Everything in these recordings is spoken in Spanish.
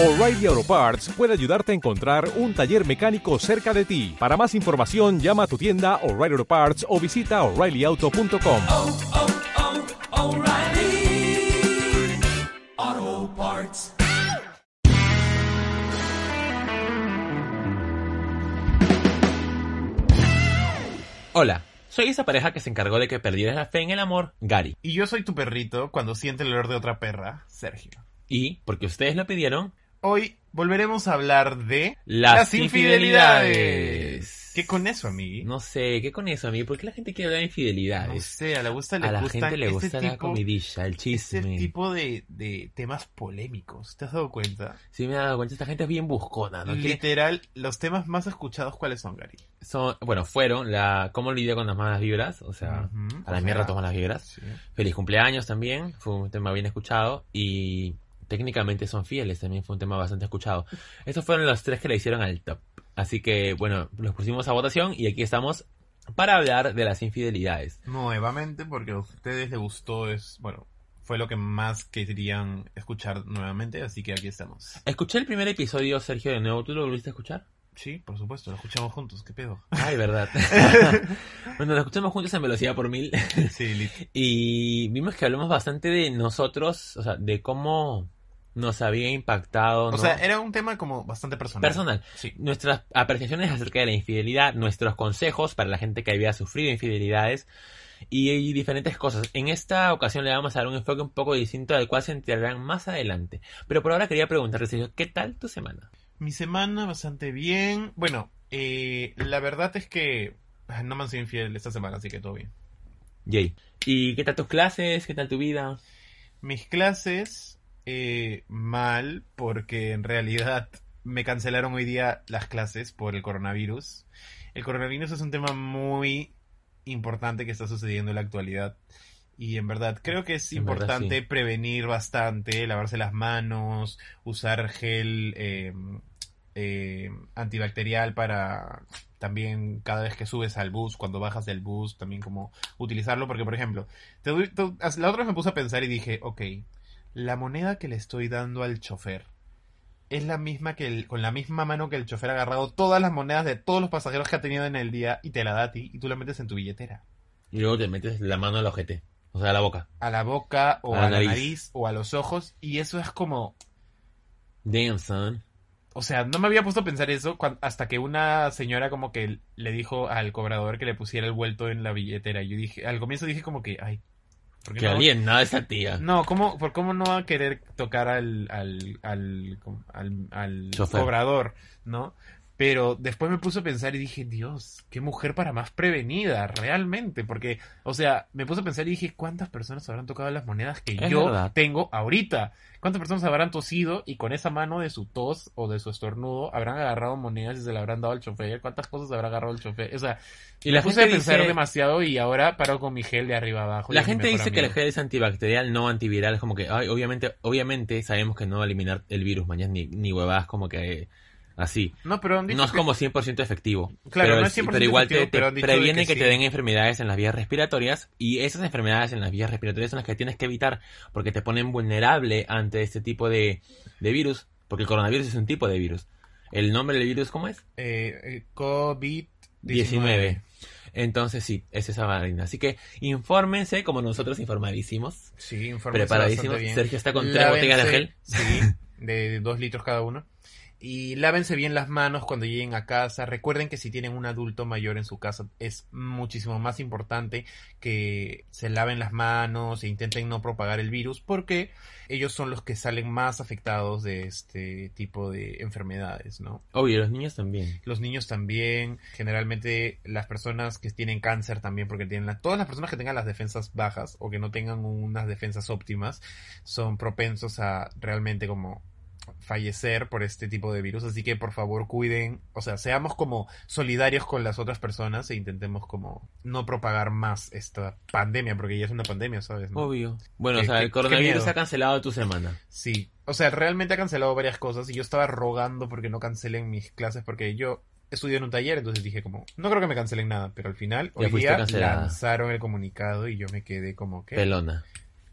O'Reilly Auto Parts puede ayudarte a encontrar un taller mecánico cerca de ti. Para más información, llama a tu tienda O'Reilly Auto Parts o visita oreillyauto.com. oh, oh, O'Reilly Auto Parts. Hola, soy esa pareja que se encargó de que perdieras la fe en el amor, Gary. Y yo soy tu perrito cuando siente el olor de otra perra, Sergio. Y, porque ustedes lo pidieron, Hoy volveremos a hablar de las, infidelidades. ¿Qué con eso, amigui? No sé, ¿qué con eso, amigo? ¿Por qué la gente quiere hablar de No infidelidades? sé, a la, gusta, le a la gente le este gusta la tipo- comidilla, el Este chisme. tipo de, de temas polémicos, ¿te has dado cuenta? Sí me he dado cuenta, esta gente es bien buscona, ¿no? Literal, los temas más escuchados, ¿cuáles son, Gary? son, bueno, fueron la cómo lidiar con las malas vibras, o sea, Ujú, a la mierda todas las vibras. sí. Feliz cumpleaños también, fue un tema bien escuchado y técnicamente son fieles, también fue un tema bastante escuchado. Estos fueron los tres que le hicieron al top. Así que, bueno, los pusimos a votación y aquí estamos para hablar de las infidelidades. Nuevamente, porque a ustedes les gustó, es, bueno, fue lo que más querían escuchar nuevamente, así que aquí estamos. Escuché el primer episodio, Sergio, de nuevo. ¿Tú lo volviste a escuchar? Sí, por supuesto, lo escuchamos juntos, ¿qué pedo? Ay, verdad. bueno, lo escuchamos juntos en velocidad por mil. Sí, lit. y vimos que hablamos bastante de nosotros, o sea, de cómo nos había impactado. O ¿no? sea, era un tema como bastante personal. personal. Sí. nuestras apreciaciones acerca de la infidelidad, nuestros consejos para la gente que había sufrido infidelidades y, y diferentes cosas. En esta ocasión le vamos a dar un enfoque un poco distinto al cual se enterarán más adelante. Pero por ahora quería preguntarte, Sergio, ¿qué tal tu semana? Mi semana bastante bien. Bueno, eh, la verdad es que ah, no me han sido infiel esta semana, así que todo bien. Jay. ¿Y qué tal tus clases? ¿Qué tal tu vida? Mis clases, eh, mal, porque en realidad me cancelaron hoy día las clases por el coronavirus. El coronavirus es un tema muy importante que está sucediendo en la actualidad. Y en verdad creo que es En verdad, importante sí. prevenir bastante, lavarse las manos, usar gel eh, eh, antibacterial para también cada vez que subes al bus, cuando bajas del bus, también como utilizarlo. Porque, por ejemplo, te te- la otra vez me puse a pensar y dije, ok, la moneda que le estoy dando al chofer es la misma que el- con la misma mano que el chofer ha agarrado todas las monedas de todos los pasajeros que ha tenido en el día y te la da a ti y tú la metes en tu billetera. Y luego te metes la mano al ojete, o sea, a la boca. A la boca o A a, la nariz. nariz. o a los ojos y eso es como... Damn, son. O sea, no me había puesto a pensar eso hasta que una señora como que le dijo al cobrador que le pusiera el vuelto en la billetera. Y yo dije, al comienzo dije como que, ay, ¿por qué no? alienada esa tía. No, ¿cómo, por cómo no va a querer tocar al, al, al, al, al cobrador, ¿no? Pero después me puse a pensar y dije, Dios, qué mujer para más prevenida, realmente. Porque, o sea, me puse a pensar y dije, ¿cuántas personas habrán tocado las monedas que Es yo verdad. tengo ahorita? ¿Cuántas personas habrán tosido y con esa mano de su tos o de su estornudo habrán agarrado monedas y se la habrán dado al chofer? ¿Cuántas cosas habrá agarrado el chofer? O sea, Y me la puse a pensar dice- demasiado y ahora paro con mi gel de arriba abajo. La gente dice que el gel es antibacterial, no antiviral. Es como que, ay, obviamente, obviamente sabemos que no va a eliminar el virus, mañana ni, ni huevadas como que así. No, pero es que- como 100% efectivo. Claro, pero, no es 100% pero igual te, efectivo, te pero de previene que que, sí. te den enfermedades en las vías respiratorias y esas enfermedades en las vías respiratorias son las que tienes que evitar porque te ponen vulnerable ante este tipo de, de virus, porque el coronavirus es un tipo de virus. ¿El nombre del virus cómo es? eh, eh, COVID-19. 19. Entonces sí, es esa vaina. Así que infórmense como nosotros informadísimos. Sí, infórmense Preparadísimos. bien. Sergio está con tres botellas de gel. Sí, de dos litros cada uno. Y lávense bien las manos cuando lleguen a casa. Recuerden que si tienen un adulto mayor en su casa es muchísimo más importante que se laven las manos e intenten no propagar el virus porque ellos son los que salen más afectados de este tipo de enfermedades, ¿no? Obvio, los niños también. Los niños también, generalmente las personas que tienen cáncer también, porque tienen la- todas las personas que tengan las defensas bajas o que no tengan unas defensas óptimas, son propensos a realmente como fallecer por este tipo de virus. Así que por favor cuiden, o sea, seamos como solidarios con las otras personas e intentemos como no propagar más esta pandemia, porque ya es una pandemia, ¿sabes? no? Obvio. Bueno, o sea, el coronavirus ha cancelado tu semana. Sí, o sea, realmente ha cancelado varias cosas y yo estaba rogando porque no cancelen mis clases porque yo estudio en un taller, entonces dije como, no creo que me cancelen nada, pero al final Ya hoy día cancelada. lanzaron el comunicado y yo me quedé como que, Pelona.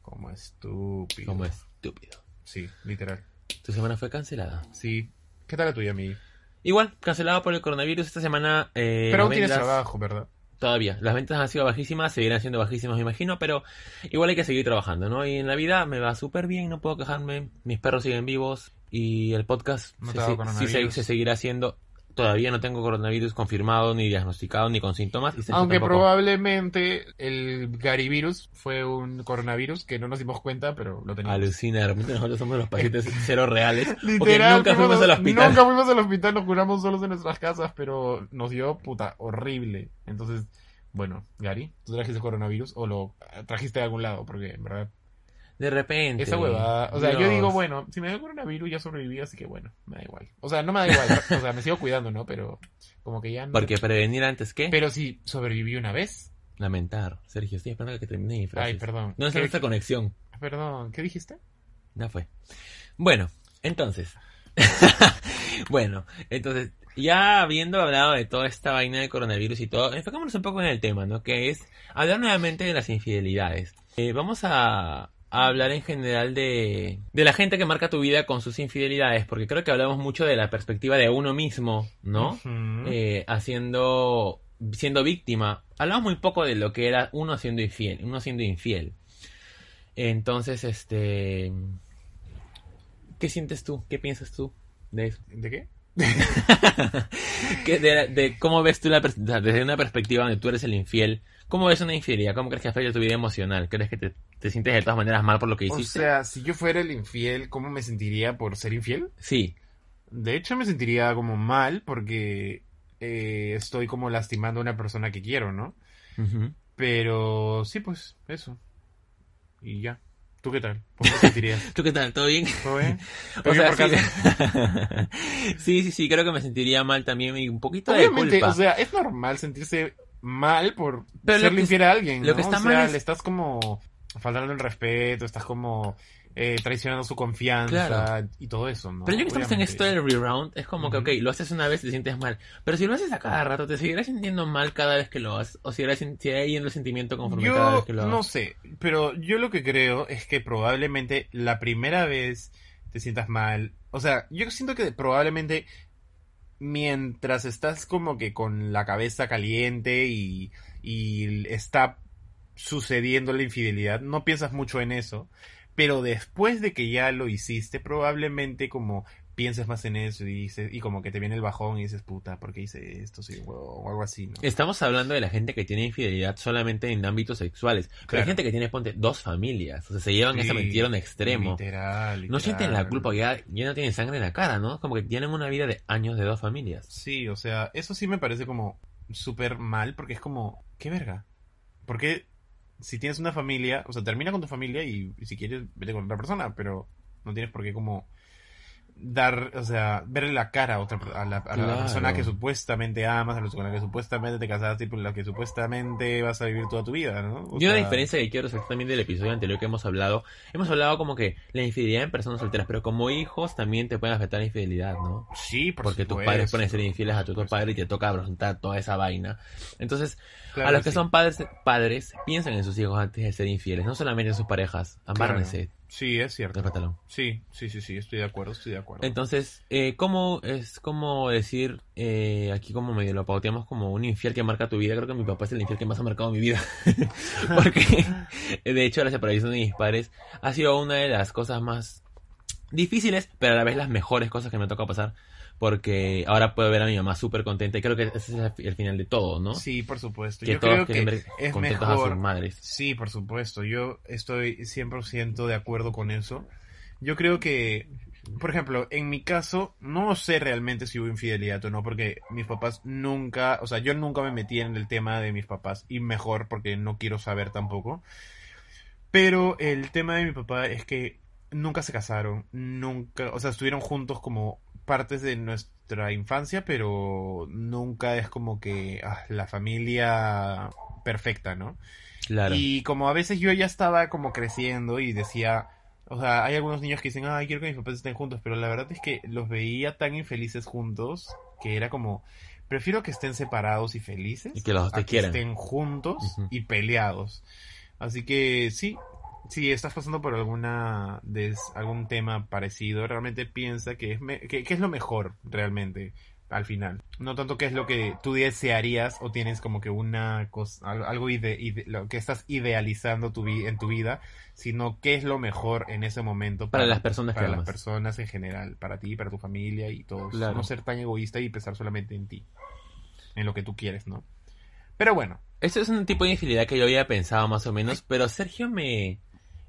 como estúpido. Como estúpido. Sí, literal. Tu semana fue cancelada. Sí. ¿Qué tal la tuya, mi? Igual, cancelado por el coronavirus esta semana. eh, Pero aún tienes trabajo, ¿verdad? Todavía. Las ventas han sido bajísimas, seguirán siendo bajísimas, me imagino, pero igual hay que seguir trabajando, ¿no? Y en la vida me va súper bien, no puedo quejarme. Mis perros siguen vivos y el podcast No se, se seguirá haciendo. Todavía no tengo coronavirus confirmado, ni diagnosticado, ni con síntomas. Y Aunque tampoco. probablemente el Garivirus fue un coronavirus que no nos dimos cuenta, pero lo teníamos. Alucina, de repente nosotros somos los pacientes cero reales. Literal, nunca fuimos al hospital. Nunca fuimos al hospital, nos curamos solos en nuestras casas, pero nos dio puta horrible. Entonces, bueno, Gary, ¿tú trajiste coronavirus o lo trajiste de algún lado? Porque en verdad, De repente. esa huevada. O sea, yo digo, bueno, si me da coronavirus ya sobreviví, así que bueno, me da igual. O sea, no me da igual, o sea, me sigo cuidando, ¿no? Pero como que ya no. Porque prevenir antes que Pero si sobreviví una vez. lamentar. Sergio, estoy esperando a que termine mi frase. Ay, perdón. ¿Dónde está ¿Qué- nuestra conexión? Perdón, ¿qué dijiste? Ya fue. Bueno, entonces. bueno, entonces, ya habiendo hablado de toda esta vaina de coronavirus y todo, enfocémonos un poco en el tema, ¿no? Que es hablar nuevamente de las infidelidades. Eh, vamos a, a hablar en general de, de la gente que marca tu vida con sus infidelidades, porque creo que hablamos mucho de la perspectiva de uno mismo, ¿no? Eh, haciendo siendo víctima. Hablamos muy poco de lo que era uno siendo infiel uno siendo infiel. Entonces este qué sientes tú qué piensas tú de eso ¿De qué? ¿Qué- de, de cómo ves tú la o desde una perspectiva donde tú eres el infiel cómo ves una infidelidad cómo crees que afecta tu vida emocional crees que te, te sientes de todas maneras mal por lo que O hiciste sea, si yo fuera el infiel, ¿cómo me sentiría por ser infiel? sí De hecho, me sentiría como mal porque eh, estoy como lastimando a una persona que quiero, ¿no? Pero sí, pues, eso. Y ya. ¿Tú qué tal? ¿Cómo te sentirías? tú qué tal todo bien ¿Todo bien? O ¿Todo bien sea, por sí. sí, sí, sí, creo que me sentiría mal también y un poquito de Obviamente, culpa. o sea, es normal sentirse mal por Pero que- infiel a alguien, lo ¿no? que está o sea, mal es- le estás como faltando el respeto, estás como eh, traicionando su confianza Claro. y todo eso, ¿no? Pero ya que estamos en esto del reround, es como que, ok, lo haces una vez y te sientes mal. Pero si lo haces a cada rato, ¿te seguirás sintiendo mal cada vez que lo haces? ¿O seguirás yendo el sentimiento conforme cada Yo vez que lo no hagas? sé, pero yo lo que creo es que probablemente la primera vez te sientas mal. O sea, yo siento que probablemente mientras estás como que con la cabeza caliente y, y está sucediendo la infidelidad, no piensas mucho en eso. Pero después de que ya lo hiciste, probablemente como pienses más en eso y, dices, y como que te viene el bajón y dices, puta, ¿por qué hice esto? Sí, o, o algo así, ¿no? Estamos hablando de la gente que tiene infidelidad solamente en ámbitos sexuales. Pero hay gente que tiene, ponte, dos familias. O sea, se llevan esa Sí, mentira a un extremo. Literal, No literal. sienten la culpa, ya, ya no tienen sangre en la cara, ¿no? Como que tienen una vida de años de dos familias. Sí, o sea, eso sí me parece como súper mal porque es como, ¿qué verga? Porque si tienes una familia, o sea, termina con tu familia y, si quieres vete con otra persona, pero no tienes por qué como dar, o sea, verle la cara a otra a la, a la Claro. persona que supuestamente amas, a la la que supuestamente te casaste y con la que supuestamente vas a vivir toda tu vida, ¿no? O Y una sea, diferencia que quiero resaltar también del episodio anterior que hemos hablado, hemos hablado como que la infidelidad en personas solteras, pero como hijos también te pueden afectar la infidelidad, ¿no? Sí, por Porque tus padres pueden ser infieles a tu otro padre y te toca afrontar toda esa vaina. Entonces, Claro a los que sí. son padres, padres, piensan en sus hijos antes de ser infieles, no solamente en sus parejas. Amárrense Sí, es cierto. el pantalón. Sí, sí, sí, sí, estoy de acuerdo, estoy de acuerdo. Entonces, eh, ¿cómo es como decir, eh, aquí como medio lo pauteamos como un infiel que marca tu vida? Creo que mi papá es el infiel que más ha marcado mi vida. Porque, de hecho, la separación de mis padres ha sido una de las cosas más difíciles, pero a la vez las mejores cosas que me toca pasar. Porque ahora puedo ver a mi mamá súper contenta y creo que ese es el, final de todo, ¿no? Sí, por supuesto. que Yo todos creo quieren que ver es contentos a mejor. sus madres. Sí, por supuesto. Yo estoy 100% de acuerdo con eso. Yo creo que, por ejemplo, en mi caso, no sé realmente si hubo infidelidad o no, porque mis papás nunca, o sea, yo nunca me metí en el tema de mis papás, y mejor porque no quiero saber tampoco. Pero el tema de mi papá es que nunca se casaron, nunca, o sea, estuvieron juntos como partes de nuestra infancia, pero nunca es como que ah, la familia perfecta, ¿no? Claro. Y como a veces yo ya estaba como creciendo y decía, o sea, hay algunos niños que dicen, ay, quiero que mis papás estén juntos, pero la verdad es que los veía tan infelices juntos que era como, prefiero que estén separados y felices Y que los dos a te que quieran. estén juntos y peleados. Así que sí, si estás pasando por alguna des- algún tema parecido, realmente piensa que es, me- que, que es lo mejor realmente al final. No tanto que es lo que tú desearías o tienes como que una cosa, al- algo ide- ide- lo que estás idealizando tu vi- en tu vida, sino qué es lo mejor en ese momento Para las personas que para las amas. personas en general, para ti, para tu familia y todos. Claro. No ser tan egoísta y pensar solamente en ti, en lo que tú quieres, ¿no? Pero bueno, Eso es un tipo de infidelidad que yo había pensado más o menos, pero Sergio me,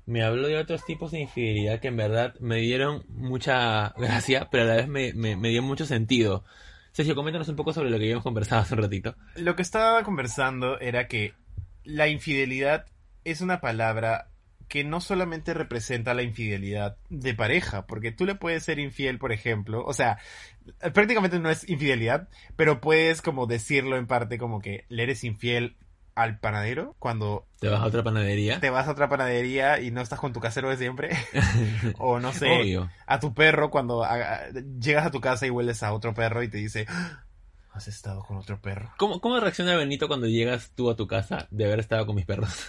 me habló de otros tipos de infidelidad que en verdad me dieron mucha gracia, pero a la vez me, me, dio mucho sentido. Sergio, coméntanos un poco sobre lo que habíamos conversado hace un ratito. Lo que estaba conversando era que la infidelidad es una palabra que no solamente representa la infidelidad de pareja, porque tú le puedes ser infiel, por ejemplo, o sea, prácticamente no es infidelidad, pero puedes como decirlo en parte como que le eres infiel al panadero cuando Te vas a otra panadería. te vas a otra panadería y no estás con tu casero de siempre, o no sé, Obvio. a tu perro cuando a- a- llegas a tu casa y hueles a otro perro y te dice, "Ah, has estado con otro perro. ¿Cómo, ¿Cómo reacciona Benito cuando llegas tú a tu casa de haber estado con mis perros?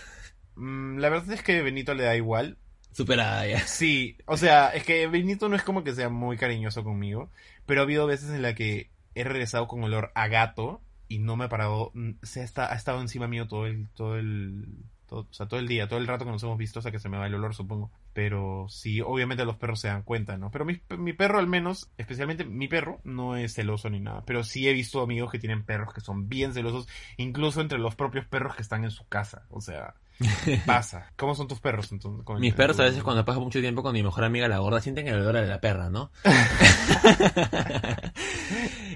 Mm, la verdad es que Benito le da igual. Superada ya. Sí, o sea, es que Benito no es como que sea muy cariñoso conmigo, pero ha habido veces en la que he regresado con olor a gato y no me ha parado, mm, se ha, esta- ha estado encima mío todo el, todo el, todo, o sea, todo el día, todo el rato que nos hemos visto, o sea que se me va el olor, supongo. Pero sí, obviamente los perros se dan cuenta, ¿no? Pero mi, mi perro al menos, especialmente mi perro, no es celoso ni nada. Pero sí he visto amigos que tienen perros que son bien celosos, incluso entre los propios perros que están en su casa. O sea, pasa. ¿Cómo son tus perros entonces? Con- Mis perros a veces cuando paso mucho tiempo con mi mejor amiga la gorda sienten el olor a la perra, ¿no?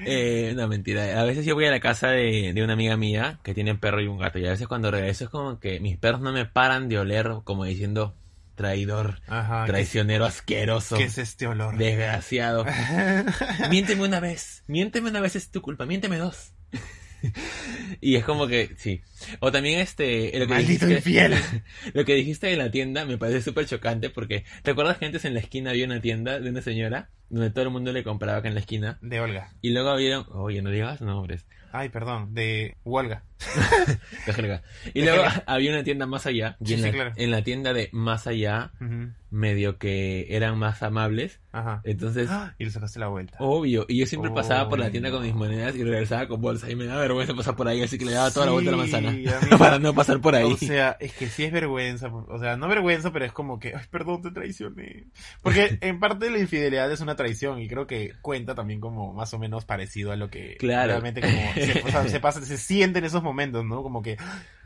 eh, no, mentira. A veces yo voy a la casa de, de una amiga mía que tiene un perro y un gato y a veces cuando regreso es como que mis perros no me paran de oler como diciendo traidor, Ajá, ¿qué- traicionero asqueroso, ¿Qué es este olor? desgraciado. Miénteme una vez, miénteme una vez es tu culpa, miénteme dos. y es como que, sí. O también este... Lo que Maldito dijiste- infiel. Lo que dijiste de la tienda me parece súper chocante porque ¿te acuerdas que antes en la esquina había una tienda de una señora donde todo el mundo le compraba acá en la esquina? De Olga. Y luego vieron, oye, no digas nombres, Ay, perdón, de Olga. Y luego había una tienda más allá y Sí, en, sí, la, claro. en la tienda de más allá Ujú, medio que eran más amables, Ajá. entonces Ah, Y le sacaste la vuelta. obvio, y yo siempre pasaba por la tienda con mis monedas y regresaba con bolsa y me daba vergüenza pasar por ahí, así que le daba toda la vuelta a la manzana para no pasar por ahí. O sea, es que sí es vergüenza. O sea, no vergüenza, pero es como que, ay, perdón, te traicioné. Porque en parte la infidelidad es una traición y creo que cuenta también como más o menos parecido a lo que Claro. realmente como se, o sea, se pasa, se siente en esos momentos, ¿no? Como que,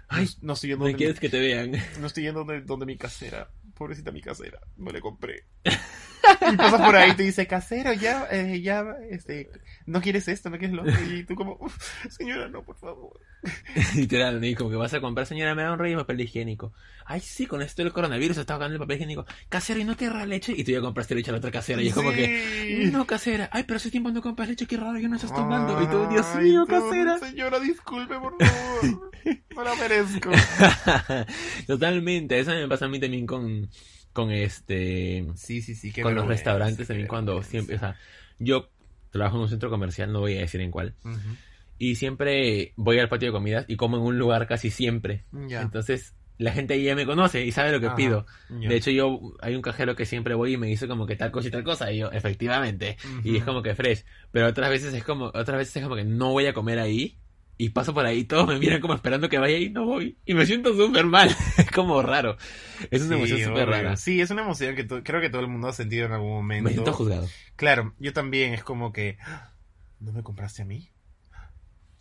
ay, no estoy yendo donde, quieres que te vean. mi, no estoy yendo donde, donde mi casera. Pobrecita mi casera, no le compré. Y pasas por ahí y te dice, casero, ya, eh, ya, este, no quieres esto, no quieres lo otro. Y tú como, "Uf, señora, no, por favor. Literal. Y como que vas a comprar, señora, me da un rey de papel higiénico. Ay, sí, con esto del coronavirus está ahogando el papel higiénico. Casero, ¿y no querrá leche? Y tú ya compraste leche a la otra casera. Y es como que, no, casera. Ay, pero hace tiempo no compras leche, qué raro, yo no estás tomando. Y tú, Dios Ay, mío, casera. Señora, disculpe, por favor. No la merezco. Totalmente, eso me pasa a mí también con, con este, Sí, sí, sí. con los restaurantes también cuando siempre, o sea, yo trabajo en un centro comercial, no voy a decir en cuál. Ujú. Y siempre voy al patio de comidas y como en un lugar casi siempre. Entonces, la gente ahí ya me conoce y sabe lo que Ajá, pido. De hecho, yo, hay un cajero que siempre voy y me dice como que tal cosa y tal cosa. Y yo, efectivamente. Y Ujú. es como que fresh. Pero otras veces es como, otras veces es como que no voy a comer ahí. Y paso por ahí, todos me miran como esperando que vaya y no voy. Y me siento súper mal. es como raro. Es una Sí, emoción súper rara. Sí, es una emoción que creo que todo el mundo ha sentido en algún momento. Me siento juzgado. Claro, yo también. Es como que, "Ah, ¿no me compraste a mí?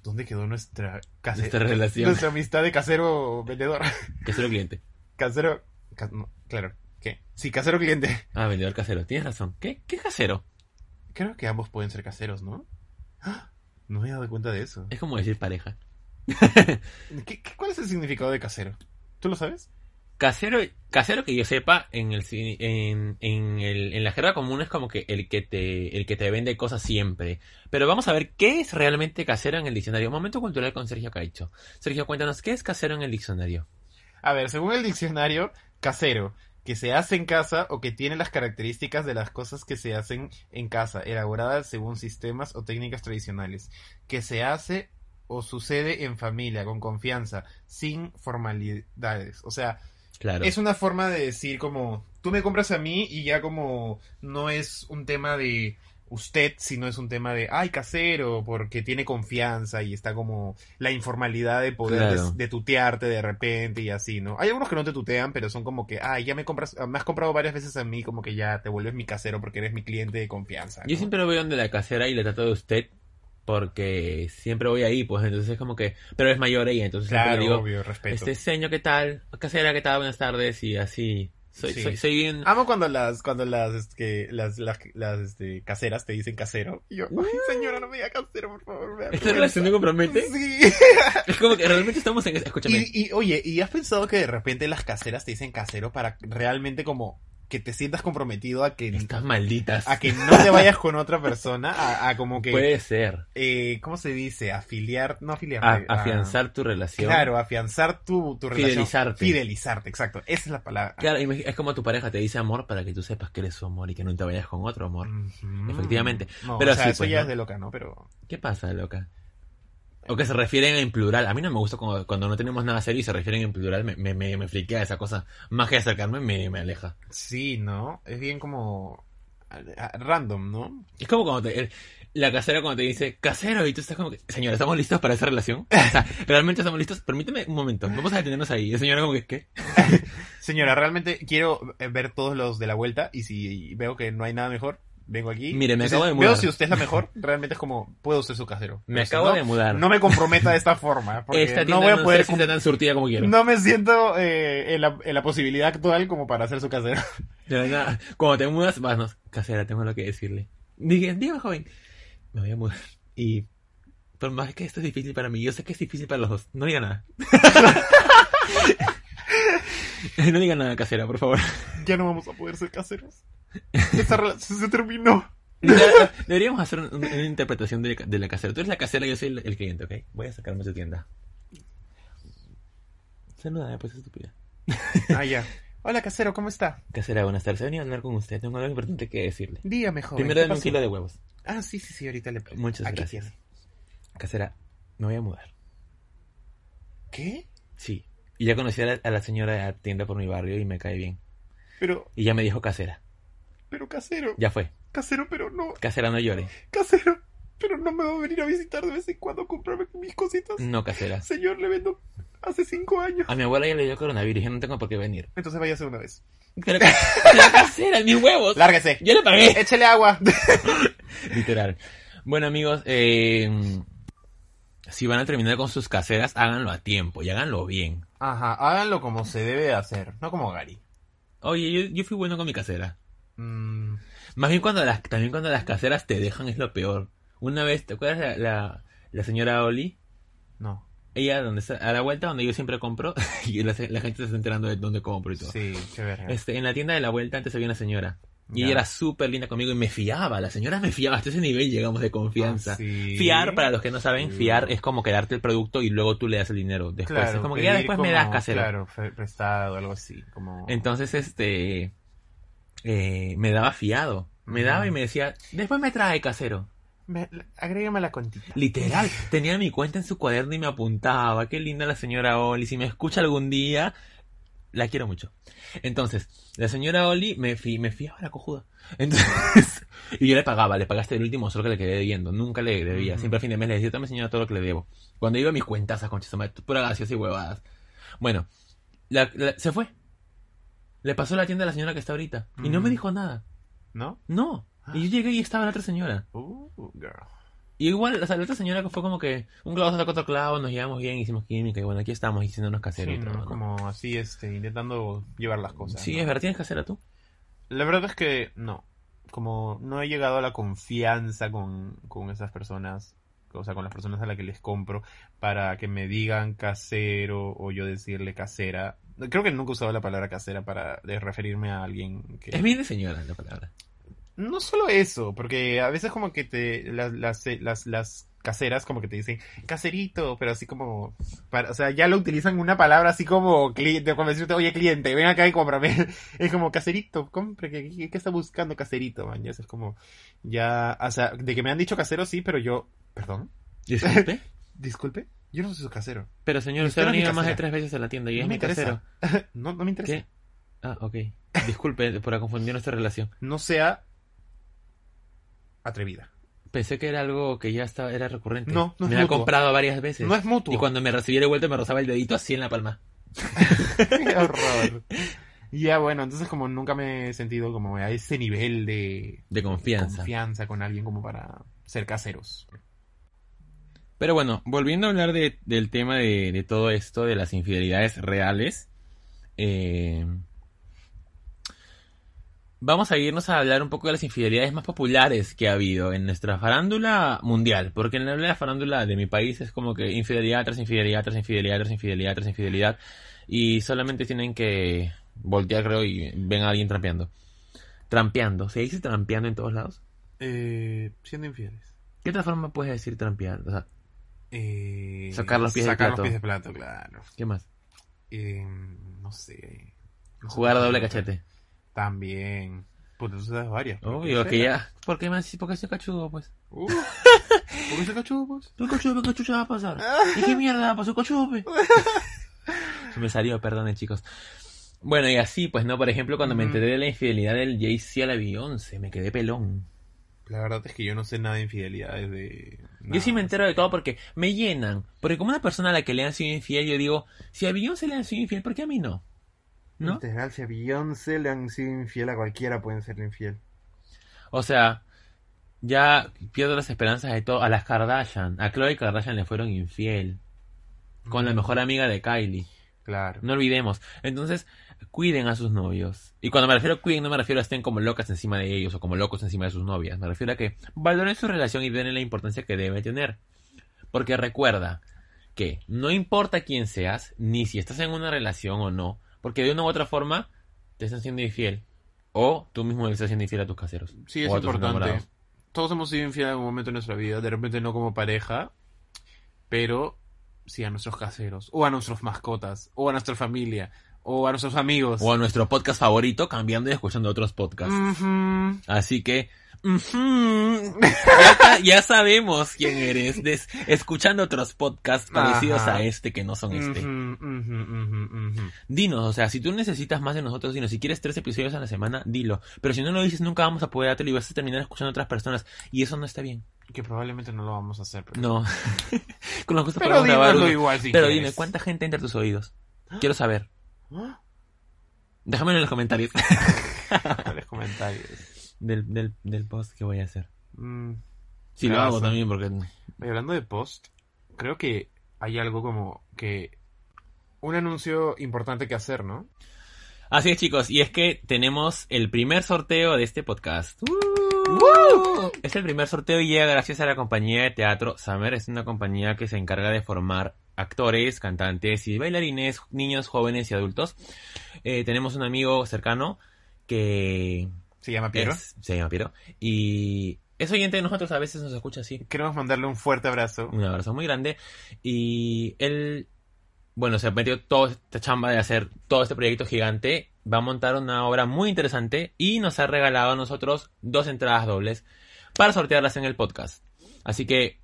¿Dónde quedó nuestra case- Nuestra relación. Nuestra amistad de casero vendedor. Que soy cliente. casero. ca- no, claro. ¿Qué? Sí, casero cliente. Ah, vendedor casero. Tienes razón. ¿Qué? ¿Qué casero? Creo que ambos pueden ser caseros, ¿no? ¡Ah! No me he dado cuenta de eso. Es como decir pareja. ¿Qué, qué- cuál es el significado de casero? ¿Tú lo sabes? Casero, casero que yo sepa, en el en, en, el, en la jerga común es como que el que te, el que te vende cosas siempre. Pero vamos a ver qué es realmente casero en el diccionario. Momento cultural con Sergio Caicho. Sergio, cuéntanos, ¿qué es casero en el diccionario? A ver, según el diccionario, casero, que se hace en casa o que tiene las características de las cosas que se hacen en casa, elaboradas según sistemas o técnicas tradicionales, que se hace o sucede en familia, con confianza, sin formalidades. O sea, Claro. Es una forma de decir como, tú me compras a mí y ya como no es un tema de usted, sino es un tema de, ay, casero, porque tiene confianza y está como la informalidad de poder Claro. de, de tutearte de repente y así, ¿no? Hay algunos que no te tutean, pero son como que, ay, ya me compras, me has comprado varias veces a mí, como que ya te vuelves mi casero porque eres mi cliente de confianza. Yo ¿no? siempre lo veo donde la casera y le trato de usted porque siempre voy ahí, pues entonces es como que, pero es mayor ella, entonces Claro, le digo, obvio, respeto. este señor, ¿qué tal? Casera, ¿qué tal? Buenas tardes y así. Soy, Sí. soy, soy bien... Amo cuando las, cuando las, este, las, las, las, este, caseras te dicen casero. Y yo, ay, señora, no me diga casero, por favor. me ¿Esta vergüenza". relación me compromete? Sí. Es como que realmente estamos en... Escúchame. Y, y, oye, ¿y has pensado que de repente las caseras te dicen casero para realmente como que te sientas comprometido a que, Estas malditas. a que no te vayas con otra persona? A, a como que, Puede ser. eh, ¿cómo se dice? Afiliar, no afiliar. A- a- afianzar tu relación. Claro, afianzar tu, tu relación. Fidelizarte. Fidelizarte, exacto. Esa es la palabra. Claro, es como tu pareja te dice amor para que tú sepas que eres su amor y que no te vayas con otro amor. Efectivamente. No, Pero o sea, sí, eso pues, ya ¿no? es de loca, ¿no? Pero... ¿Qué pasa, loca? O que se refieren en plural. A mí no me gusta cuando, cuando no tenemos nada serio y se refieren en plural. Me, me, me, me friquea esa cosa. Más que acercarme, me, me aleja. Sí, ¿no? Es bien como... Random, ¿no? Es como cuando te, la casera cuando te dice casero y tú estás como que, señora, ¿estamos listos para esa relación? O sea, ¿realmente estamos listos? Permíteme un momento. Vamos a detenernos ahí. Y el señor como que, ¿qué? Señora, realmente quiero ver todos los de la vuelta y si veo que no hay nada mejor, vengo aquí. Mire, me Entonces, acabo de Veo mudar. si usted es la mejor, realmente es como, puedo ser su casero. Me Pero si acabo no, de mudar. No me comprometa de esta forma, porque Esta no voy a no poder... está tan surtida como quiero. No me siento eh, en, la, en la posibilidad actual como para ser su casero. De verdad, cuando te mudas, vas, no, casera, tengo lo que decirle. Diga, dígame, joven, me voy a mudar. Y por más que esto es difícil para mí, yo sé que es difícil para los dos. No diga nada. no diga nada, casera, por favor. ya no vamos a poder ser caseros. Esta relación se terminó. Deberíamos hacer un- una interpretación de, de la casera. Tú eres la casera, yo soy el, el cliente, ¿ok? Voy a sacarme de tienda. Saluda, pues estúpida. Ah, ya. Hola, casero, ¿cómo está? Casera, buenas tardes. He venido a hablar con usted. Tengo algo importante que decirle. Dígame, joven. Primero ¿qué dame un kilo de huevos. Ah, sí, sí, sí, ahorita le... Muchas Aquí gracias. tiene. Casera, me voy a mudar. ¿Qué? Sí. Y ya conocí a la, a la señora de la tienda por mi barrio y me cae bien. Pero, Y ya me dijo casera. Pero casero. Ya fue. Casero, pero no. Casera, no llore. Casero, pero no me va a venir a visitar de vez en cuando a comprarme mis cositas. No, casera. Señor, le vendo hace cinco años. A mi abuela ya le dio coronavirus yo no tengo por qué venir. Entonces váyase una vez. Pero, pero casera, mis huevos. Lárguese. Yo le pagué. Échele agua. Literal. Bueno, amigos, eh, si van a terminar con sus caseras, háganlo a tiempo y háganlo bien. Ajá, háganlo como se debe de hacer, no como Gary. Oye, yo, yo fui bueno con mi casera. Mm, Más bien cuando las, también cuando las caseras te dejan es lo peor. Una vez, ¿te acuerdas la, la, la señora Oli? no. Ella, donde está, a la vuelta donde yo siempre compro, y la, la gente se está enterando de dónde compro y todo. Sí, qué verga. Este, en la tienda de la vuelta antes había una señora. Y ella era súper linda conmigo y me fiaba. La señora me fiaba. Hasta ese nivel llegamos de confianza. Ah, sí. Fiar, para los que no saben, Sí. fiar es como quedarte el producto y luego tú le das el dinero después. Claro, es como que ya después me das casero. Claro, prestado, algo así. Como... Entonces, este, eh, me daba fiado. Me daba y me decía, después me trae casero. Me- agrégame la contita. Literal, tenía mi cuenta en su cuaderno y me apuntaba. Qué linda la señora Oli. Si me escucha algún día, la quiero mucho. Entonces, la señora Oli me, fi- me fiaba la cojuda. Entonces, y yo le pagaba, le pagaste el último solo que le quedé debiendo. Nunca le debía. Ujú. Siempre a fin de mes le decía, dame señora todo lo que le debo. Cuando iba a mis cuentas a Concha Sumar, pura gaseosa y huevadas. Bueno, la- la- se fue. Le pasó la tienda a la señora que está ahorita. Y no me Ujú. dijo nada. ¿No? No. Y yo llegué y estaba la otra señora. Uh, girl. Y igual, o sea, la otra señora que fue como que un clavo saca otro clavo, nos llevamos bien, hicimos química y bueno, aquí estamos haciéndonos caseros Sí, y todo, ¿no? ¿no? Como así, este, intentando llevar las cosas. Sí, ¿no? es verdad, tienes casera tú. La verdad es que no. Como no he llegado a la confianza con, con esas personas, o sea, con las personas a las que les compro, para que me digan casero o yo decirle casera. Creo que nunca he usado la palabra casera para referirme a alguien que... Es bien de señora la palabra. No solo eso, porque a veces como que te las, las, las, las caseras como que te dicen caserito, pero así como, para, o sea, ya lo utilizan una palabra así como cliente, como decirte, oye cliente, ven acá y cómprame. Es como caserito, compre, ¿qué, qué, está buscando caserito, man? Ya es como, ya, o sea, de que me han dicho casero sí, pero yo, perdón, Disculpe. disculpe, Yo no soy su casero. Pero señor, usted ha venido más de tres veces a la tienda y No es mi casero. interesa. no, no me interesa. ¿Qué? Ah, ok. Disculpe por confundir nuestra relación. No sea atrevida. Pensé que era algo que ya estaba, era recurrente. No, no es Me ha mutuo. comprado varias veces. No es mutuo. Y cuando me recibí de vuelta me rozaba el dedito así en la palma. Qué horror. Ya, bueno, entonces como nunca me he sentido como a ese nivel de De confianza. confianza con alguien como para ser caseros. Pero bueno, volviendo a hablar de- del tema de, de todo esto, de las infidelidades reales, eh, vamos a irnos a hablar un poco de las infidelidades más populares que ha habido en nuestra farándula mundial, porque en la farándula de mi país es como que infidelidad tras infidelidad, tras infidelidad, tras infidelidad, tras infidelidad, y solamente tienen que voltear, creo, y ven a alguien trampeando. Trampeando, ¿se dice trampeando en todos lados? Eh, siendo infieles. ¿Qué otra forma puedes decir trampear? O sea, Eh, Sacar los pies del sacar plato. los pies del plato, claro. ¿qué más? Eh, no sé. No Jugar a qué doble cachete. También. Puta, tú sabes varias. Obvio que ya. ¿Por qué me decís? Porque soy cachudo, pues. Uh, ¿Por qué se cachudo, pues? Soy cachudo, ¿qué chucha va a pasar? ¿Y qué mierda va a pasar? cachudo, pe? Se me salió, perdonen, chicos. Bueno, y así, pues, ¿no? Por ejemplo, cuando me enteré de la infidelidad del Jay-Z a la Beyoncé, me quedé pelón. La verdad es que yo no sé nada de infidelidades de... Yo sí me entero de todo porque me llenan. Porque como una persona a la que le han sido infiel, yo digo, si a Beyoncé le han sido infiel, ¿por qué a mí no? ¿No? Literal, si a Beyoncé le han sido infiel a cualquiera pueden ser infiel. O sea, ya pierdo las esperanzas de todo. A las Kardashian, a Khloe Kardashian le fueron infiel. Con la mejor amiga de Kylie. Claro. No olvidemos. Entonces, cuiden a sus novios. Y cuando me refiero a cuiden, no me refiero a estén como locas encima de ellos o como locos encima de sus novias. Me refiero a que valoren su relación y denle la importancia que debe tener. Porque recuerda que no importa quién seas, ni si estás en una relación o no, porque de una u otra forma te están siendo infiel. O tú mismo le estás siendo infiel a tus caseros. Sí, es importante. enamorados. Todos hemos sido infieles en algún momento de nuestra vida, de repente no como pareja, pero sí a nuestros caseros, o a nuestras mascotas, o a nuestra familia, o a nuestros amigos. O a nuestro podcast favorito, cambiando y escuchando otros podcasts. Así que, ya, sa- ya sabemos quién eres, des- escuchando otros podcasts parecidos Ajá. a este que no son este. Dinos, o sea, si tú necesitas más de nosotros, dinos, si quieres tres episodios a la semana, dilo. Pero si no lo dices, nunca vamos a poder dártelo y vas a terminar escuchando a otras personas. Y eso no está bien. Que probablemente no lo vamos a hacer. Pero, No. Con los gustos pero grabar igual si Pero quieres. dime, ¿cuánta gente entra a tus oídos? Quiero saber. ¿Ah? Déjamelo en los comentarios En los comentarios. del, del, del post que voy a hacer. Mm. Si lo hago también, porque... Hablando de post, creo que hay algo como que un anuncio importante que hacer, ¿no? Así es, chicos, y es que tenemos el primer sorteo de este podcast. Es el primer sorteo y llega gracias a la compañía de teatro Summer. Es una compañía que se encarga de formar actores, cantantes y bailarines, niños, jóvenes y adultos. Eh, tenemos un amigo cercano que Se llama Piero. es- se llama Piero y es oyente de nosotros, a veces nos escucha así. Queremos mandarle un fuerte abrazo. Un abrazo muy grande. Y él, bueno, se ha metido toda esta chamba de hacer todo este proyecto gigante. Va a montar una obra muy interesante y nos ha regalado a nosotros dos entradas dobles para sortearlas en el podcast. Así que,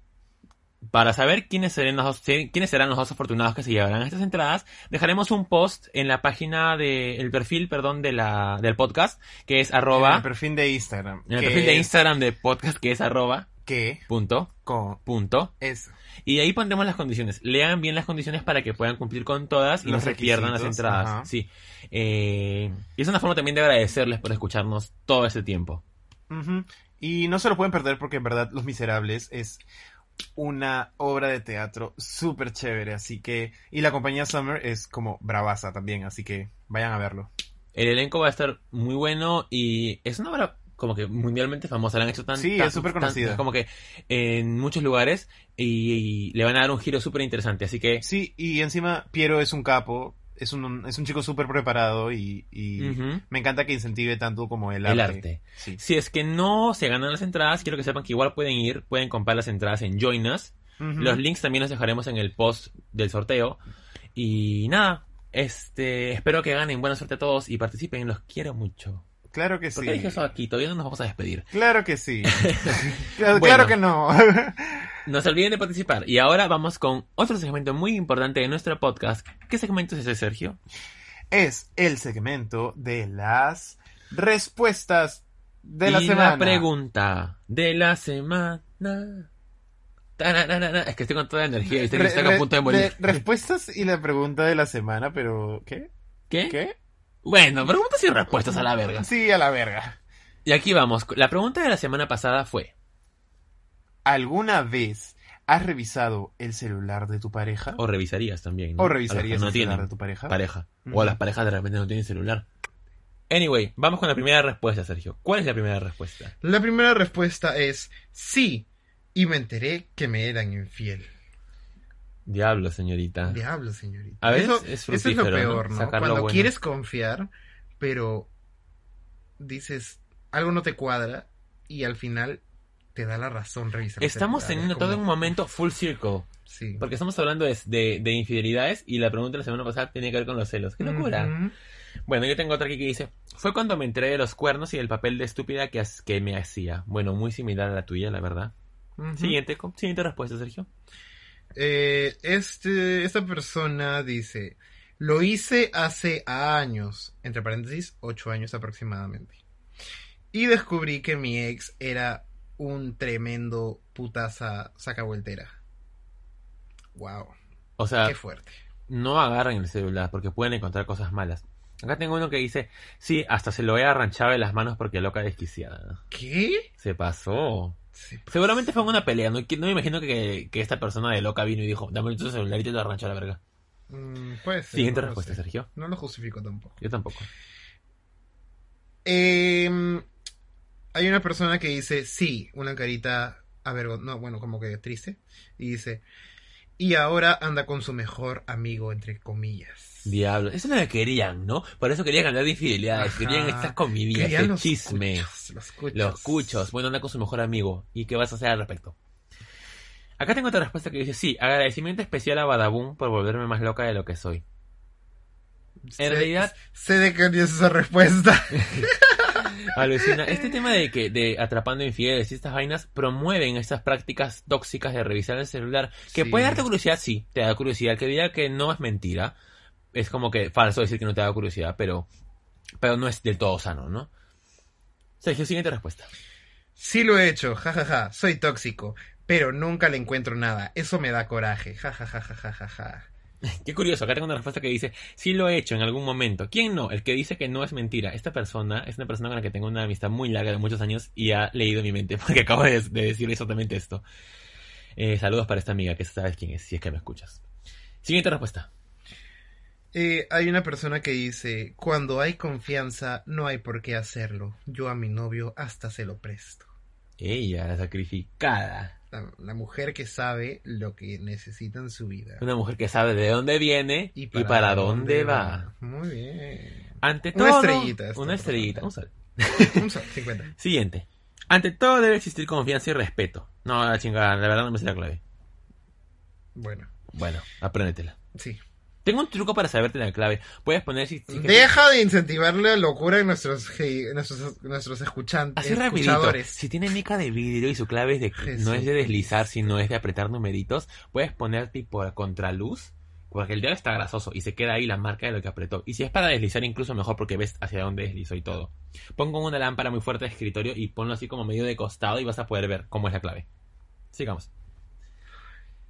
para saber quiénes serán los dos, quiénes serán los dos afortunados que se llevarán estas entradas, dejaremos un post en la página de, el perfil, perdón, de la, del podcast, que es En arroba, el perfil de Instagram. en el perfil de Instagram de podcast, que es arroba, Que punto, con punto, eso. y ahí pondremos las condiciones. Lean bien las condiciones para que puedan cumplir con todas y Los no se pierdan las entradas. ajá. Sí. Eh, y es una forma también de agradecerles por escucharnos todo este tiempo. Y no se lo pueden perder porque en verdad Los Miserables es una obra de teatro súper chévere, así que... Y la compañía Summer es como bravaza también, así que vayan a verlo. El elenco va a estar muy bueno y es una obra como que mundialmente famosa. La han hecho tan, Sí, tan- es súper conocida. como que en muchos lugares y, y le van a dar un giro súper interesante. Así que Sí, y encima Piero es un capo, es un, es un chico súper preparado y, me encanta que incentive tanto como el arte. el arte. Sí. Si es que no se ganan las entradas, quiero que sepan que igual pueden ir, pueden comprar las entradas en Join Us. Los links también los dejaremos en el post del sorteo. Y nada, este, espero que ganen. Buena suerte a todos y participen. Los quiero mucho. Claro que ¿Por sí. dije eso aquí? Todavía no nos vamos a despedir. Claro que sí. claro, Bueno. claro que no. No se olviden de participar. Y ahora vamos con otro segmento muy importante de nuestro podcast. ¿Qué segmento es ese, Sergio? Es el segmento de las respuestas de la y semana. la pregunta de la semana. Es que estoy con toda la energía y estoy, Re- a punto de morir. respuestas y la pregunta de la semana, pero ¿qué? ¿Qué? ¿Qué? Bueno, preguntas y respuestas a la verga. Sí, a la verga. Y aquí vamos. La pregunta de la semana pasada fue: ¿Alguna vez has revisado el celular de tu pareja? O revisarías también. ¿no? ¿O revisarías no el celular de tu pareja? pareja. O a las parejas de repente no tienen celular. Anyway, vamos con la primera respuesta, Sergio. ¿Cuál es la primera respuesta? La primera respuesta es sí. Y me enteré que me eran infiel. Diablo, señorita. Diablo, señorita. A veces eso, es eso es lo peor, ¿no? Cuando bueno. quieres confiar, pero dices algo no te cuadra y al final te da la razón revisar. Estamos teniendo todo como- un momento full circle. Sí. Porque estamos hablando de, de- de infidelidades y la pregunta de la semana pasada tiene que ver con los celos. ¡Qué locura! Bueno, yo tengo otra aquí que dice: Fue cuando me enteré de los cuernos y del papel de estúpida que, que me hacía. Bueno, muy similar a la tuya, la verdad. Siguiente, siguiente respuesta, Sergio. Eh, este, esta persona dice, lo hice hace años, entre paréntesis, ocho años aproximadamente. Y descubrí que mi ex era un tremendo putaza sacavueltera. Wow, O sea, qué fuerte. no agarren el celular porque pueden encontrar cosas malas. Acá tengo uno que dice: Sí, hasta se lo he arranchado de las manos porque loca desquiciada. ¿Qué? Se pasó. Pues, Seguramente fue una pelea. No, no me imagino que, que esta persona de loca vino y dijo: Dame tu celular y te lo arrancho a la verga. mm, puede ser, Siguiente no respuesta. Sergio. No lo justifico tampoco. Yo tampoco. Eh, hay una persona que dice, sí, una carita avergon... No, bueno, como que triste. Y dice, y ahora anda con su mejor amigo, entre comillas. Diablo. Eso es lo que querían, ¿no? Por eso querían hablar de infidelidades. Ajá. Querían estas comidillas, Querían de los chisme. cuchos, los cuchos. Los cuchos. Bueno, anda con su mejor amigo. ¿Y qué vas a hacer al respecto? Acá tengo otra respuesta que dice: Sí, agradecimiento especial a Badaboom por volverme más loca de lo que soy. Sé- En realidad- Sé de qué es esa respuesta. Alucina. Este tema de que de atrapando infieles y estas vainas promueven estas prácticas tóxicas de revisar el celular. Que Sí. puede darte curiosidad, sí, te da curiosidad. Que diga que no es mentira. Es como que falso decir que no te da curiosidad, pero, pero no es del todo sano, ¿no? Sergio, siguiente respuesta. Sí lo he hecho, jajaja, soy tóxico, pero nunca le encuentro nada. Eso me da coraje, jajajajajaja. Qué curioso, acá tengo una respuesta que dice, sí lo he hecho en algún momento. ¿Quién no? El que dice que no es mentira. Esta persona es una persona con la que tengo una amistad muy larga de muchos años y ha leído mi mente, porque acabo de, de decir exactamente esto. Eh, saludos para esta amiga que sabes quién es, si es que me escuchas. Siguiente respuesta. Eh, hay una persona que dice, cuando hay confianza no hay por qué hacerlo. Yo a mi novio hasta se lo presto. Ella, la sacrificada. La, la mujer que sabe lo que necesita en su vida. Una mujer que sabe de dónde viene y para, dónde va. Muy bien. Ante Una todo... estrellita esta Una estrellita. Un sol. Un sol, 50. Siguiente. Ante todo debe existir confianza y respeto. No, la chingada, la verdad no me sé la clave. Bueno, Bueno, apréndetela. sí. Tengo un truco para saberte la clave. Puedes poner si... si- Deja de incentivar la locura en nuestros, nuestros, nuestros escuchantes. Así rapidito. Si tiene mica de vidrio y su clave es de Jesús. no es de deslizar, sino es de apretar numeritos, puedes poner tipo contraluz, porque el dedo está grasoso y se queda ahí la marca de lo que apretó. Y si es para deslizar, incluso mejor porque ves hacia dónde deslizó y todo. Pongo una lámpara muy fuerte de escritorio y ponlo así como medio de costado y vas a poder ver cómo es la clave. Sigamos.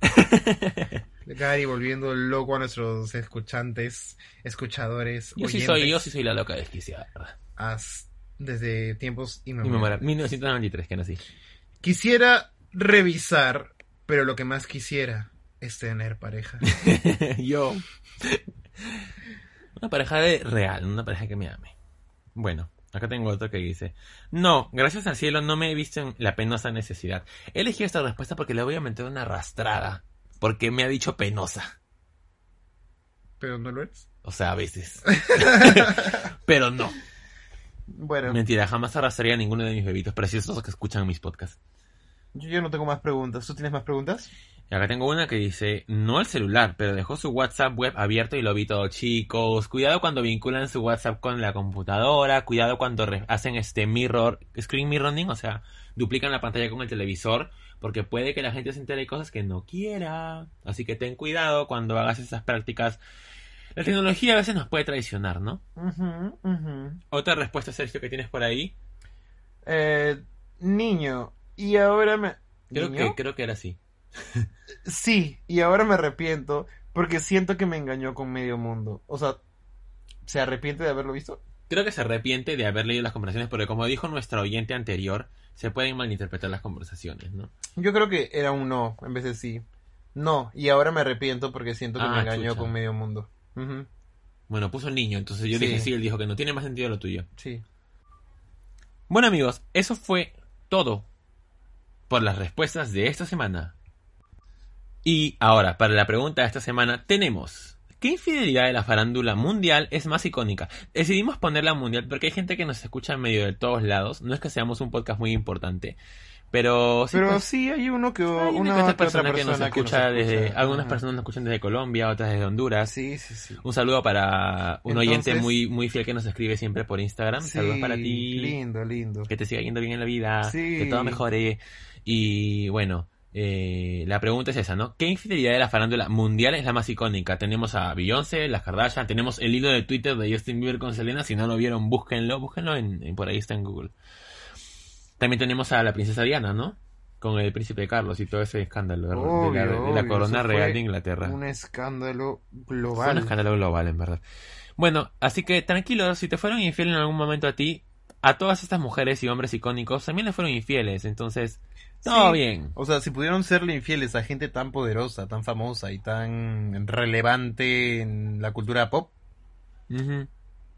Gary volviendo loco a nuestros escuchantes, escuchadores, Yo sí soy, yo sí soy la loca desquiciada. desde tiempos inmemoriales. memoria, 1993 que nací. Quisiera revisar, pero lo que más quisiera es tener pareja. Yo. Una pareja de real, una pareja que me ame. Bueno, acá tengo otro que dice: No, gracias al cielo no me he visto en la penosa necesidad. He elegido esta respuesta porque le voy a meter una arrastrada. Porque me ha dicho penosa. pero no lo eres. O sea, a veces. Pero no. Bueno, Mentira, jamás arrastraría a ninguno de mis bebitos preciosos que escuchan mis podcasts. yo, yo no tengo más preguntas. ¿Tú tienes más preguntas? Y acá tengo una que dice, no el celular, pero dejó su WhatsApp web abierto y lo vi todo, chicos. Cuidado cuando vinculan su WhatsApp con la computadora, cuidado cuando hacen este mirror, screen mirroring, o sea, duplican la pantalla con el televisor porque puede que la gente se entere de cosas que no quiera. Así que ten cuidado cuando hagas esas prácticas. La tecnología a veces nos puede traicionar, ¿no? Otra respuesta, Sergio, que tienes por ahí. Eh, niño, y ahora me... Creo ¿Niño? que, creo que era así. Sí, y ahora me arrepiento porque siento que me engañó con medio mundo. O sea, ¿se arrepiente de haberlo visto? Creo que se arrepiente de haber leído las conversaciones porque como dijo nuestra oyente anterior, se pueden malinterpretar las conversaciones, ¿no? Yo creo que era un no, en vez de sí. No, y ahora me arrepiento porque siento que Ah, me engañó chucha. con medio mundo. Bueno, puso niño, entonces yo Sí. dije sí, él dijo que no tiene más sentido lo tuyo. Sí. Bueno amigos, eso fue todo por las respuestas de esta semana. Y ahora, para la pregunta de esta semana, tenemos... ¿Qué infidelidad de la farándula mundial es más icónica? Decidimos ponerla mundial porque hay gente que nos escucha en medio de todos lados. No es que seamos un podcast muy importante, pero sí, Pero pues, sí hay uno que hay una, una que otra persona que nos escucha desde... Algunas personas nos escuchan desde Colombia, otras desde Honduras. Sí, sí, sí. Un saludo para un oyente muy, muy fiel que nos escribe siempre por Instagram. Saludos para ti. Lindo, lindo. Que te siga yendo bien en la vida. Sí. Que todo mejore. Y bueno, eh, la pregunta es esa, ¿no? ¿Qué infidelidad de la farándula mundial es la más icónica? Tenemos a Beyoncé, las Kardashian, tenemos el hilo de Twitter de Justin Bieber con Selena. Si no lo vieron, búsquenlo. Búsquenlo en, en- por ahí está en Google. También tenemos a la princesa Diana, ¿no? Con el príncipe Carlos y todo ese escándalo de, de la, Obvio, de la obvio, corona real de Inglaterra. Un escándalo Fue un global. escándalo global, en verdad. Bueno, así que tranquilo, si te fueron infiel en algún momento a ti, a todas estas mujeres y hombres icónicos también le fueron infieles, entonces, todo Sí. bien. O sea, si pudieron serle infieles a gente tan poderosa, tan famosa y tan relevante en la cultura pop, Ujú.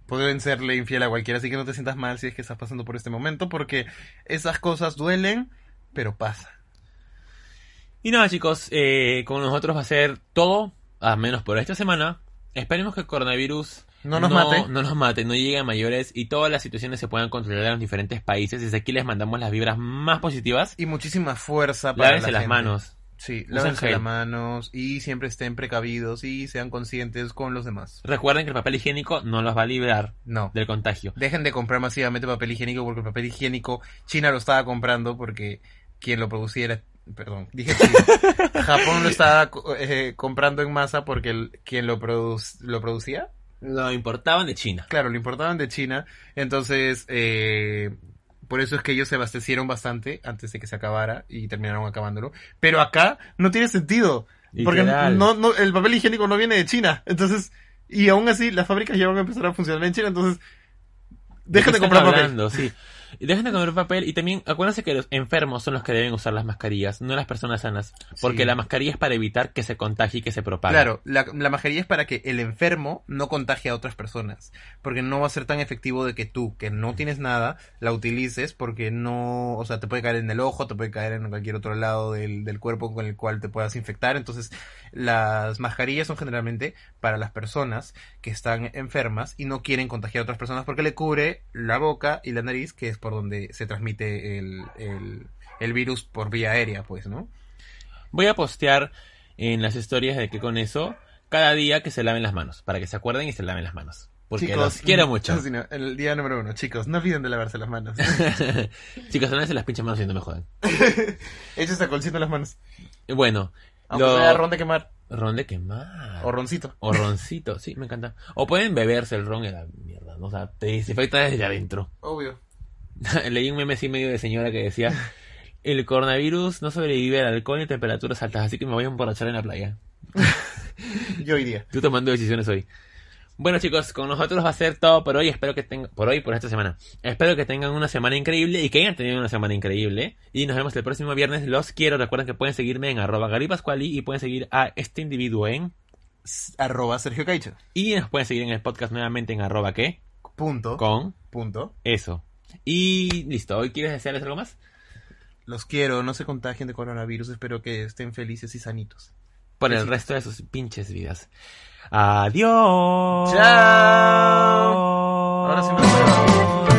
pueden serle infiel a cualquiera, así que no te sientas mal si es que estás pasando por este momento, porque esas cosas duelen, pero pasa. Y nada, chicos, eh, con nosotros va a ser todo, al menos por esta semana. Esperemos que el coronavirus No nos mate. no nos mate, no llegue a mayores y todas las situaciones se puedan controlar en los diferentes países. Desde aquí les mandamos las vibras más positivas. Y muchísima fuerza para Lávense la las gente. manos. Sí, lávense las manos y siempre estén precavidos y sean conscientes con los demás. Recuerden que el papel higiénico no los va a librar No. del contagio. Dejen de comprar masivamente papel higiénico porque el papel higiénico China lo estaba comprando porque quien lo produciera, perdón, dije China. Japón lo estaba eh, comprando en masa porque el- quien lo, produc- lo producía, Lo importaban de China. claro, lo importaban de China. Entonces, eh, por eso es que ellos se abastecieron bastante antes de que se acabara y terminaron acabándolo. Pero acá no tiene sentido. Porque no, no, el papel higiénico no viene de China. Entonces, y aún así las fábricas ya van a empezar a funcionar en China. Entonces, dejen de comprar papel. Sí. Dejen de comprar papel y también acuérdense que los enfermos son los que deben usar las mascarillas, no las personas sanas. Porque Sí. la mascarilla es para evitar que se contagie y que se propague. Claro, la, la mascarilla es para que el enfermo no contagie a otras personas. Porque no va a ser tan efectivo de que tú, que no tienes nada, la utilices porque no, o sea, te puede caer en el ojo, te puede caer en cualquier otro lado del, del cuerpo con el cual te puedas infectar. Entonces, las mascarillas son generalmente para las personas que están enfermas y no quieren contagiar a otras personas porque le cubre la boca y la nariz, que es por donde se transmite el, el, el virus por vía aérea, pues, ¿no? Voy a postear en las historias de que con eso, cada día que se laven las manos, para que se acuerden y se laven las manos. Porque los quiero mucho. sí, no, el día número uno, chicos, no olviden de lavarse las manos. Chicos, no se las pinches manos y no me jodan. Échese alcoholcito en las manos. Bueno, Aunque lo... sea ron de quemar. ron de quemar. O roncito. O roncito, sí, me encanta. O pueden beberse el ron en la mierda, ¿no? O sea, te desinfecta desde adentro. Obvio. Leí un meme así medio de señora que decía, el coronavirus no sobrevive al alcohol y temperaturas altas, así que me voy a emborrachar en la playa. Yo iría. Tú tomando decisiones hoy. Bueno chicos, con nosotros va a ser todo por hoy. Espero que tengan, por hoy, por esta semana. Espero que tengan una semana increíble y que hayan tenido una semana increíble. Y nos vemos el próximo viernes. Los quiero. Recuerden que pueden seguirme en arroba garipascuali y pueden seguir a este individuo en... Arroba Sergio Caicho. Y nos pueden seguir en el podcast nuevamente en arroba qué. Punto. Con Punto. eso. Y listo. ¿Hoy quieres desearles algo más? Los quiero, no se contagien de coronavirus. Espero que estén felices y sanitos. Por el resto de sus pinches vidas. Adiós. Chao. Ahora sí me